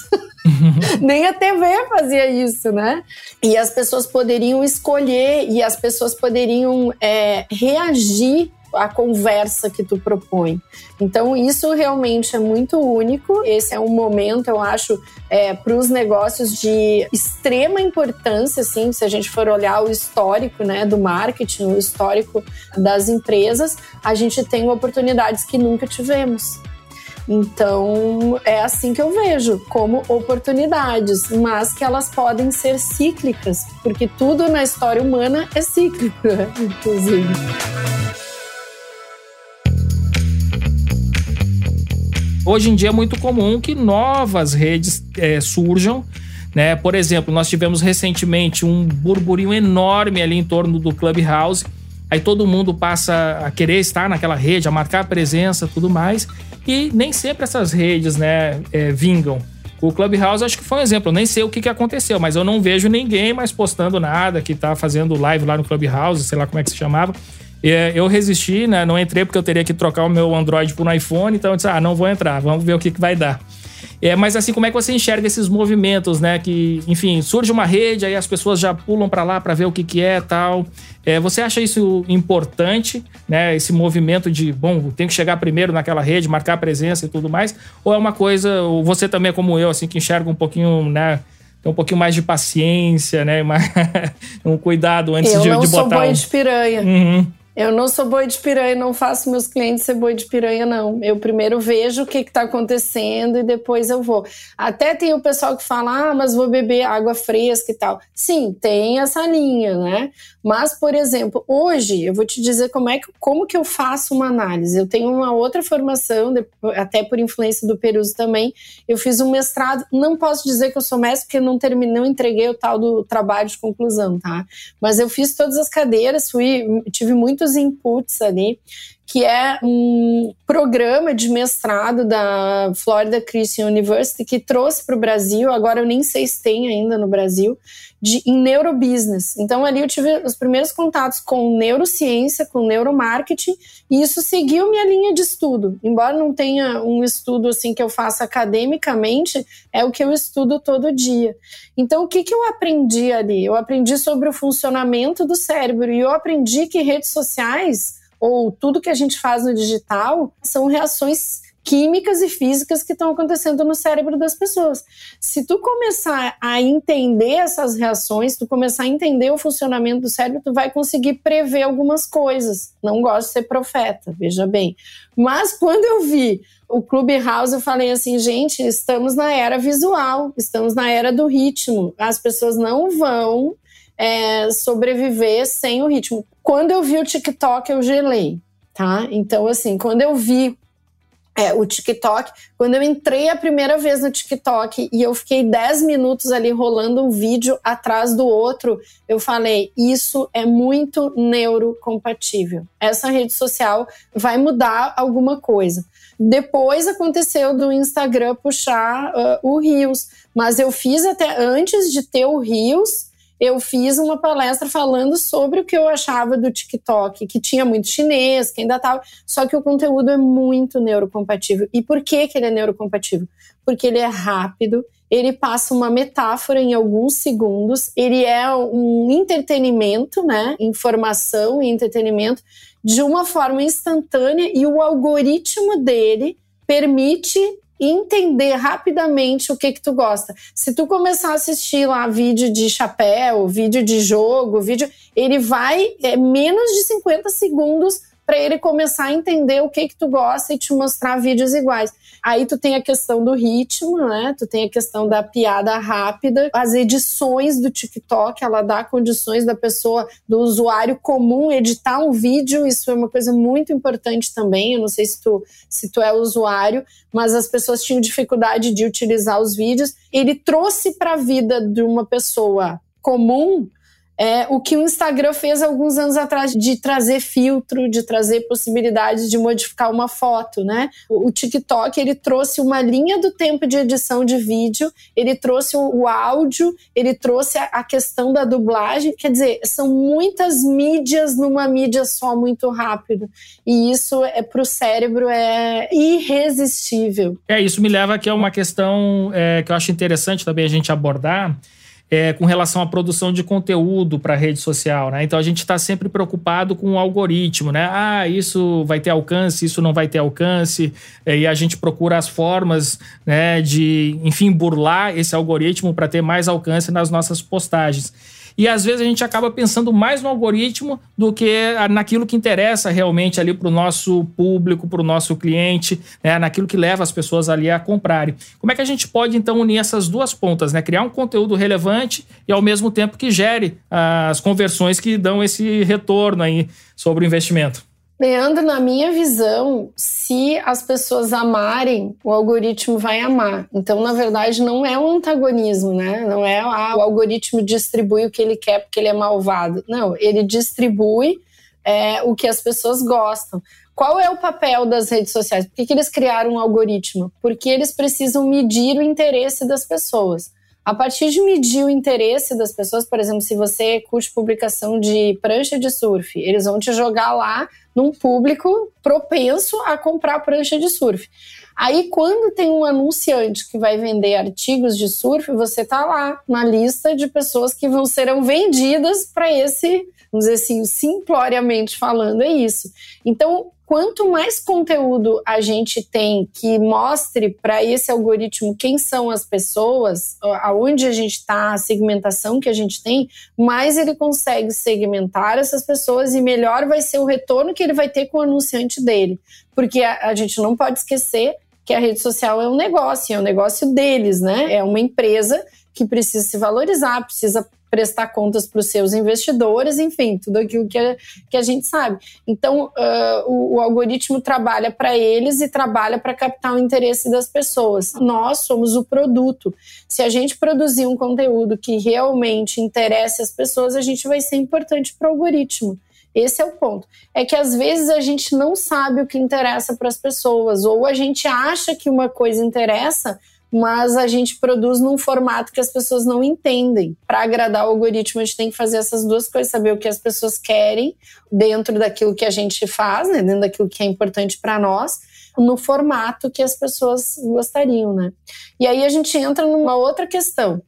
<laughs> Nem a TV fazia isso, né? E as pessoas poderiam escolher e as pessoas poderiam é, reagir a conversa que tu propõe. Então, isso realmente é muito único. Esse é um momento, eu acho, é, para os negócios de extrema importância, assim, se a gente for olhar o histórico né, do marketing, o histórico das empresas, a gente tem oportunidades que nunca tivemos. Então, é assim que eu vejo, como oportunidades, mas que elas podem ser cíclicas, porque tudo na história humana é cíclico, <laughs> inclusive. Hoje em dia é muito comum que novas redes é, surjam. Né? Por exemplo, nós tivemos recentemente um burburinho enorme ali em torno do Clubhouse. Aí todo mundo passa a querer estar naquela rede, a marcar presença tudo mais. E nem sempre essas redes né, é, vingam. O Clubhouse acho que foi um exemplo. Eu nem sei o que, que aconteceu, mas eu não vejo ninguém mais postando nada que tá fazendo live lá no Clubhouse, sei lá como é que se chamava. É, eu resisti, né? Não entrei porque eu teria que trocar o meu Android por um iPhone, então eu disse, ah, não vou entrar, vamos ver o que, que vai dar. É, mas assim, como é que você enxerga esses movimentos, né? Que, enfim, surge uma rede, aí as pessoas já pulam para lá para ver o que, que é tal. É, você acha isso importante, né? Esse movimento de, bom, tem que chegar primeiro naquela rede, marcar presença e tudo mais? Ou é uma coisa, ou você também é como eu, assim, que enxerga um pouquinho, né? Tem um pouquinho mais de paciência, né? <laughs> um cuidado antes eu de, de botar. Eu sou boi um... de piranha. Uhum. Eu não sou boi de piranha, não faço meus clientes ser boi de piranha, não. Eu primeiro vejo o que está acontecendo e depois eu vou. Até tem o pessoal que fala, ah, mas vou beber água fresca e tal. Sim, tem essa linha, né? Mas, por exemplo, hoje eu vou te dizer como é que, como que eu faço uma análise. Eu tenho uma outra formação, até por influência do Peruso também. Eu fiz um mestrado, não posso dizer que eu sou mestre, porque não terminei, não entreguei o tal do trabalho de conclusão, tá? Mas eu fiz todas as cadeiras, fui, tive muitos inputs ali que é um programa de mestrado da Florida Christian University que trouxe para o Brasil, agora eu nem sei se tem ainda no Brasil, de, em neurobusiness. Então ali eu tive os primeiros contatos com neurociência, com neuromarketing, e isso seguiu minha linha de estudo. Embora não tenha um estudo assim que eu faça academicamente, é o que eu estudo todo dia. Então o que, que eu aprendi ali? Eu aprendi sobre o funcionamento do cérebro e eu aprendi que redes sociais ou tudo que a gente faz no digital são reações químicas e físicas que estão acontecendo no cérebro das pessoas. Se tu começar a entender essas reações, tu começar a entender o funcionamento do cérebro, tu vai conseguir prever algumas coisas. Não gosto de ser profeta, veja bem. Mas quando eu vi o Clubhouse, eu falei assim, gente, estamos na era visual, estamos na era do ritmo. As pessoas não vão é, sobreviver sem o ritmo. Quando eu vi o TikTok, eu gelei, tá? Então, assim, quando eu vi é, o TikTok, quando eu entrei a primeira vez no TikTok e eu fiquei 10 minutos ali rolando um vídeo atrás do outro, eu falei: isso é muito neurocompatível. Essa rede social vai mudar alguma coisa. Depois aconteceu do Instagram puxar uh, o Rios, mas eu fiz até antes de ter o Rios eu fiz uma palestra falando sobre o que eu achava do TikTok, que tinha muito chinês, que ainda estava. Só que o conteúdo é muito neurocompatível. E por que, que ele é neurocompatível? Porque ele é rápido, ele passa uma metáfora em alguns segundos, ele é um entretenimento, né? Informação e entretenimento de uma forma instantânea e o algoritmo dele permite entender rapidamente o que que tu gosta. Se tu começar a assistir lá vídeo de chapéu, vídeo de jogo, vídeo, ele vai é, menos de 50 segundos para ele começar a entender o que que tu gosta e te mostrar vídeos iguais. Aí tu tem a questão do ritmo, né? Tu tem a questão da piada rápida, as edições do TikTok, ela dá condições da pessoa, do usuário comum editar um vídeo, isso é uma coisa muito importante também. Eu não sei se tu, se tu é usuário, mas as pessoas tinham dificuldade de utilizar os vídeos. Ele trouxe para a vida de uma pessoa comum é o que o Instagram fez alguns anos atrás de trazer filtro, de trazer possibilidades de modificar uma foto, né? O TikTok ele trouxe uma linha do tempo de edição de vídeo, ele trouxe o, áudio, ele trouxe a, a questão da dublagem, quer dizer, são muitas mídias numa mídia só muito rápido e isso é para o cérebro é irresistível. É isso me leva aqui a uma questão é, que eu acho interessante também a gente abordar é, com relação à produção de conteúdo para a rede social, né? Então a gente está sempre preocupado com o algoritmo, né? Ah, isso vai ter alcance, isso não vai ter alcance, é, e a gente procura as formas, né, de, enfim, burlar esse algoritmo para ter mais alcance nas nossas postagens. E às vezes a gente acaba pensando mais no algoritmo do que naquilo que interessa realmente ali para o nosso público, para o nosso cliente, né? naquilo que leva as pessoas ali a comprarem. Como é que a gente pode então unir essas duas pontas, né? Criar um conteúdo relevante e ao mesmo tempo que gere as conversões que dão esse retorno aí sobre o investimento. Leandro, na minha visão, se as pessoas amarem, o algoritmo vai amar. Então, na verdade, não é um antagonismo, né? Não é ah, o algoritmo distribui o que ele quer porque ele é malvado. Não, ele distribui é, o que as pessoas gostam. Qual é o papel das redes sociais? Por que, que eles criaram um algoritmo? Porque eles precisam medir o interesse das pessoas. A partir de medir o interesse das pessoas, por exemplo, se você curte publicação de prancha de surf, eles vão te jogar lá num público propenso a comprar prancha de surf. Aí, quando tem um anunciante que vai vender artigos de surf, você tá lá na lista de pessoas que vão serão vendidas para esse, vamos dizer assim, simploriamente falando, é isso. Então, quanto mais conteúdo a gente tem que mostre para esse algoritmo quem são as pessoas, aonde a gente está, a segmentação que a gente tem, mais ele consegue segmentar essas pessoas e melhor vai ser o retorno que ele vai ter com o anunciante dele. Porque a, a gente não pode esquecer que a rede social é um negócio, é um negócio deles, né? É uma empresa que precisa se valorizar, precisa prestar contas para os seus investidores, enfim, tudo aquilo que a, que a gente sabe. Então, uh, o, o, algoritmo trabalha para eles e trabalha para captar o interesse das pessoas. Nós somos o produto. Se a gente produzir um conteúdo que realmente interesse as pessoas, a gente vai ser importante para o algoritmo. Esse é o ponto. É que às vezes a gente não sabe o que interessa para as pessoas, ou a gente acha que uma coisa interessa, mas a gente produz num formato que as pessoas não entendem. Para agradar o algoritmo, a gente tem que fazer essas duas coisas, saber o que as pessoas querem dentro daquilo que a gente faz, né, dentro daquilo que é importante para nós, no formato que as pessoas gostariam, né? E aí a gente entra numa outra questão.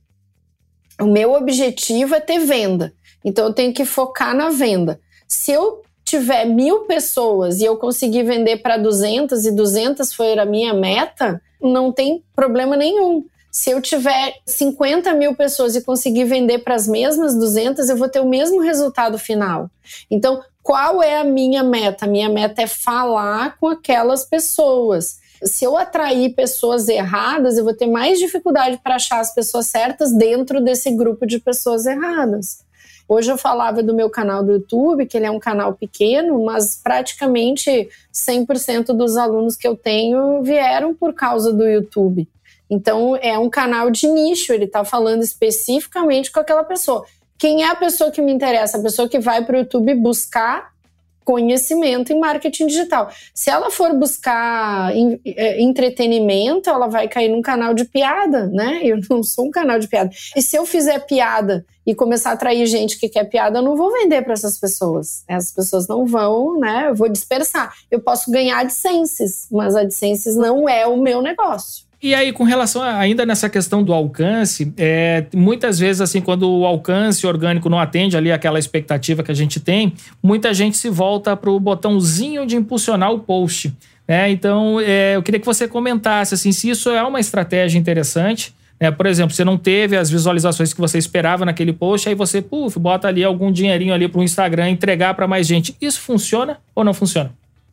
O meu objetivo é ter venda, então eu tenho que focar na venda. Se eu tiver mil pessoas e eu conseguir vender para 200 e 200 foi a minha meta, não tem problema nenhum. Se eu tiver 50 mil pessoas e conseguir vender para as mesmas 200, eu vou ter o mesmo resultado final. Então, qual é a minha meta? Minha meta é falar com aquelas pessoas. Se eu atrair pessoas erradas, eu vou ter mais dificuldade para achar as pessoas certas dentro desse grupo de pessoas erradas. Hoje eu falava do meu canal do YouTube, que ele é um canal pequeno, mas praticamente 100% dos alunos que eu tenho vieram por causa do YouTube. Então é um canal de nicho, ele está falando especificamente com aquela pessoa. Quem é a pessoa que me interessa? A pessoa que vai para o YouTube buscar conhecimento em marketing digital. Se ela for buscar é, entretenimento, ela vai cair num canal de piada, né? Eu não sou um canal de piada. E se eu fizer piada e começar a atrair gente que quer piada, eu não vou vender para essas pessoas. Essas pessoas não vão, né? Eu vou dispersar. Eu posso ganhar AdSenses, mas AdSenses não é o meu negócio. E aí, com relação a, ainda nessa questão do alcance, é, muitas vezes, assim, quando o alcance orgânico não atende ali aquela expectativa que a gente tem, muita gente se volta para o botãozinho de impulsionar o post. Né? Então, é, eu queria que você comentasse assim, se isso é uma estratégia interessante Né? Por exemplo, você não teve as visualizações que você esperava naquele post, aí você, puf, bota ali algum dinheirinho ali para o Instagram entregar para mais gente. Isso funciona ou não funciona?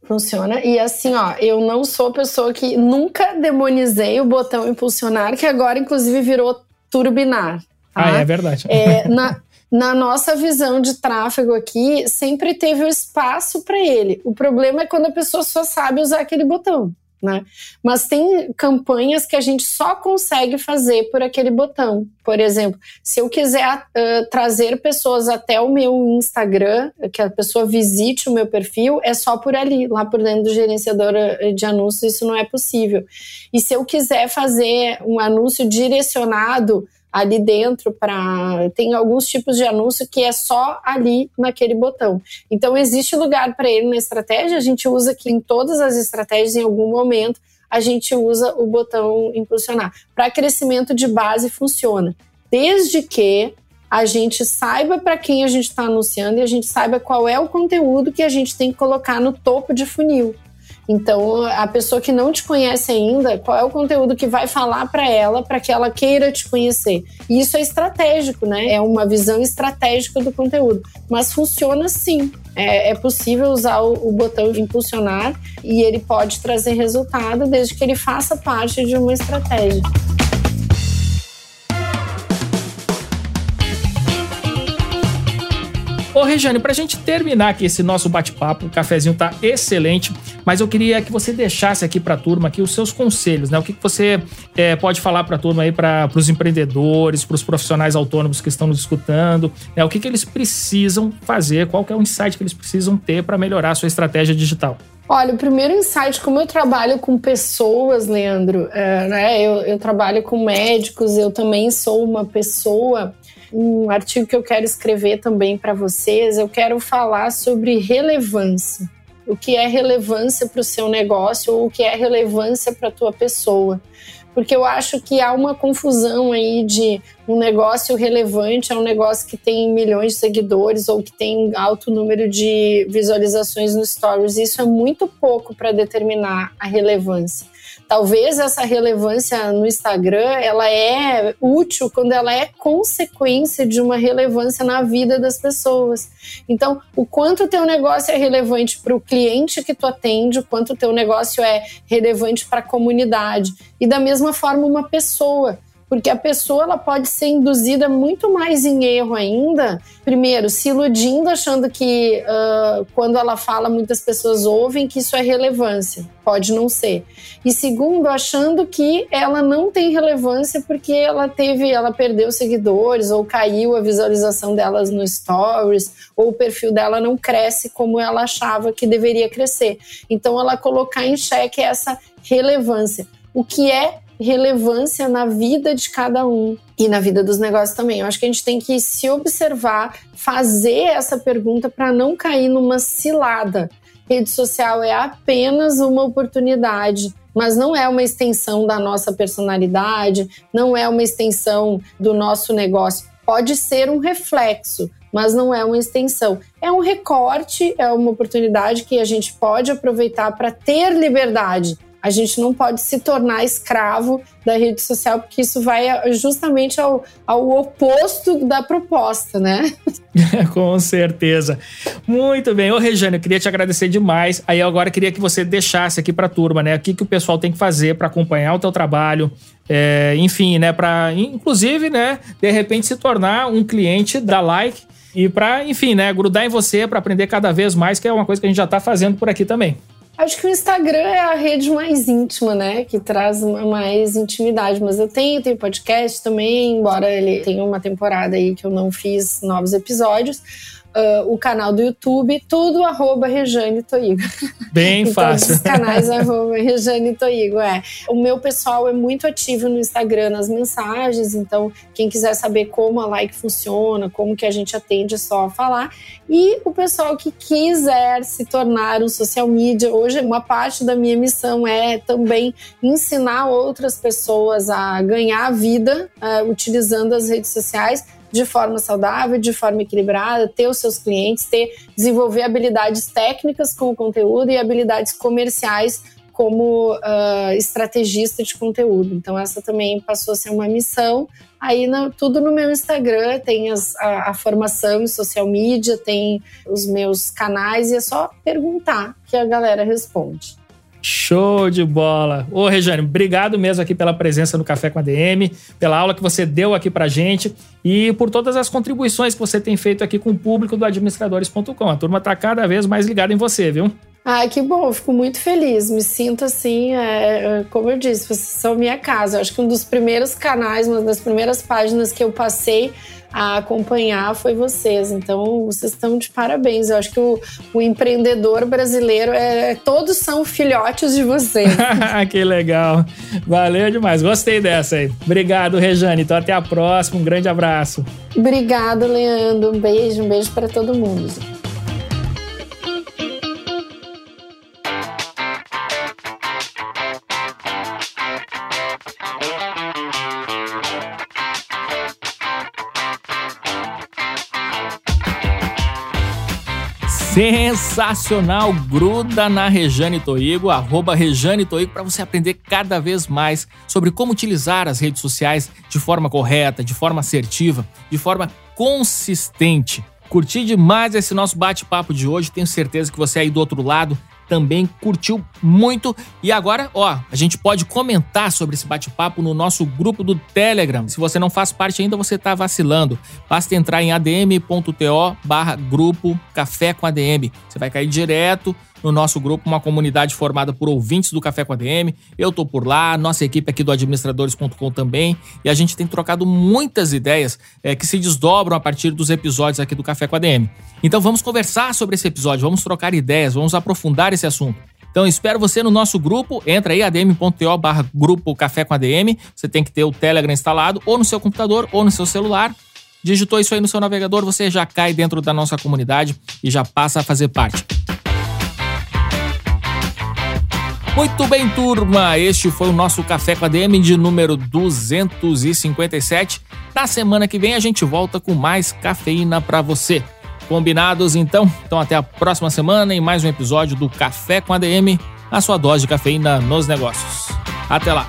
Funciona. E assim, ó, eu não sou pessoa que nunca demonizei o botão impulsionar, que agora, inclusive, virou turbinar. Tá? Ah, é verdade. É, na, na nossa visão de tráfego aqui, sempre teve o espaço para ele. O problema é quando a pessoa só sabe usar aquele botão. Né? Mas tem campanhas que a gente só consegue fazer por aquele botão. Por exemplo, se eu quiser uh, trazer pessoas até o meu Instagram, que a pessoa visite o meu perfil, é só por ali, lá por dentro do gerenciador de anúncios, isso não é possível. E se eu quiser fazer um anúncio direcionado ali dentro para tem alguns tipos de anúncio que é só ali naquele botão. Então existe lugar para ele na estratégia, a gente usa aqui em todas as estratégias em algum momento a gente usa o botão impulsionar. Para crescimento de base funciona, desde que a gente saiba para quem a gente está anunciando e a gente saiba qual é o conteúdo que a gente tem que colocar no topo de funil. Então, a pessoa que não te conhece ainda, qual é o conteúdo que vai falar para ela para que ela queira te conhecer? E isso é estratégico, né? É uma visão estratégica do conteúdo. Mas funciona sim. É, é possível usar o, o botão de impulsionar e ele pode trazer resultado desde que ele faça parte de uma estratégia. Ô, Regiane, pra gente terminar aqui esse nosso bate-papo, o cafezinho tá excelente, mas eu queria que você deixasse aqui pra turma aqui os seus conselhos, né? O que, que você é, pode falar pra turma aí, para os empreendedores, para os profissionais autônomos que estão nos escutando, né? O que, que eles precisam fazer, qual que é o insight que eles precisam ter para melhorar a sua estratégia digital? Olha, o primeiro insight, como eu trabalho com pessoas, Leandro, é, né, eu, eu, trabalho com médicos, eu também sou uma pessoa um artigo que eu quero escrever também para vocês. Eu quero falar sobre relevância. O que é relevância para o seu negócio ou o que é relevância para a tua pessoa. Porque eu acho que há uma confusão aí de um negócio relevante é um negócio que tem milhões de seguidores ou que tem alto número de visualizações no stories. Isso é muito pouco para determinar a relevância. Talvez essa relevância no Instagram ela é útil quando ela é consequência de uma relevância na vida das pessoas. Então, o quanto o teu negócio é relevante para o cliente que tu atende, o quanto o teu negócio é relevante para a comunidade. E da mesma forma, uma pessoa porque a pessoa ela pode ser induzida muito mais em erro ainda. Primeiro, se iludindo, achando que uh, quando ela fala, muitas pessoas ouvem que isso é relevância. Pode não ser. E segundo, achando que ela não tem relevância porque ela teve, ela perdeu seguidores ou caiu a visualização delas no stories ou o perfil dela não cresce como ela achava que deveria crescer. Então, ela colocar em xeque essa relevância. O que é relevância na vida de cada um e na vida dos negócios também. Eu acho que a gente tem que se observar, fazer essa pergunta para não cair numa cilada. Rede social é apenas uma oportunidade, mas não é uma extensão da nossa personalidade, não é uma extensão do nosso negócio. Pode ser um reflexo, mas não é uma extensão. É um recorte, é uma oportunidade que a gente pode aproveitar para ter liberdade a gente não pode se tornar escravo da rede social, porque isso vai justamente ao, ao oposto da proposta, né? <laughs> Com certeza. Muito bem. Ô, Regiane, eu queria te agradecer demais. Aí agora eu queria que você deixasse aqui para a turma, né? O que, que o pessoal tem que fazer para acompanhar o teu trabalho, é, enfim, né? Para, inclusive, né? De repente se tornar um cliente da Like e para, enfim, né? Grudar em você para aprender cada vez mais, que é uma coisa que a gente já está fazendo por aqui também. Acho que o Instagram é a rede mais íntima, né? Que traz mais intimidade. Mas eu tenho, tenho podcast também, embora ele tenha uma temporada aí que eu não fiz novos episódios uh, o canal do YouTube, tudo arroba Rejane Toigo. Bem <laughs> fácil. Os canais arroba Rejane Toigo, é. O meu pessoal é muito ativo no Instagram nas mensagens, então quem quiser saber como a like funciona, como que a gente atende, é só falar. E o pessoal que quiser se tornar um social media, hoje uma parte da minha missão é também ensinar outras pessoas a ganhar vida uh, utilizando as redes sociais de forma saudável, de forma equilibrada, ter os seus clientes, ter desenvolver habilidades técnicas com o conteúdo e habilidades comerciais como uh, estrategista de conteúdo. Então, essa também passou a ser uma missão. Aí, no, tudo no meu Instagram, tem as, a, a, formação em social media, tem os meus canais, e é só perguntar que a galera responde. Show de bola! Ô, Rejane, obrigado mesmo aqui pela presença no Café com a DM, pela aula que você deu aqui pra gente e por todas as contribuições que você tem feito aqui com o público do administradores.com. A turma tá cada vez mais ligada em você, viu? Ah, que bom, fico muito feliz. Me sinto assim, é, é, como eu disse, vocês são minha casa. Eu acho que um dos primeiros canais, uma das primeiras páginas que eu passei a acompanhar foi vocês. Então, vocês estão de parabéns. Eu acho que o, o empreendedor brasileiro, é, todos são filhotes de vocês. <laughs> que legal. Valeu demais. Gostei dessa aí. Obrigado, Rejane. Então, até a próxima. Um grande abraço. Obrigado, Leandro. Um beijo, um beijo para todo mundo. Sensacional! Gruda na Rejane Toigo, arroba Rejane Toigo, para você aprender cada vez mais sobre como utilizar as redes sociais de forma correta, de forma assertiva, de forma consistente. Curti demais esse nosso bate-papo de hoje, tenho certeza que você aí do outro lado também curtiu muito. E agora, ó, a gente pode comentar sobre esse bate-papo no nosso grupo do Telegram. Se você não faz parte ainda, você está vacilando. Basta entrar em adm.to barra grupo Café com ADM. Você vai cair direto no nosso grupo, uma comunidade formada por ouvintes do Café com a DM. Eu tô por lá, nossa equipe aqui do administradores.com também, e a gente tem trocado muitas ideias é, que se desdobram a partir dos episódios aqui do Café com a DM. Então vamos conversar sobre esse episódio, vamos trocar ideias, vamos aprofundar esse assunto. Então espero você no nosso grupo, entra aí adm.to barra grupo Café com ADM, você tem que ter o Telegram instalado ou no seu computador ou no seu celular. Digitou isso aí no seu navegador, você já cai dentro da nossa comunidade e já passa a fazer parte. Muito bem, turma. Este foi o nosso Café com a DM de número 257. Na semana que vem a gente volta com mais cafeína para você. Combinados então? Então até a próxima semana em mais um episódio do Café com a DM, a sua dose de cafeína nos negócios. Até lá.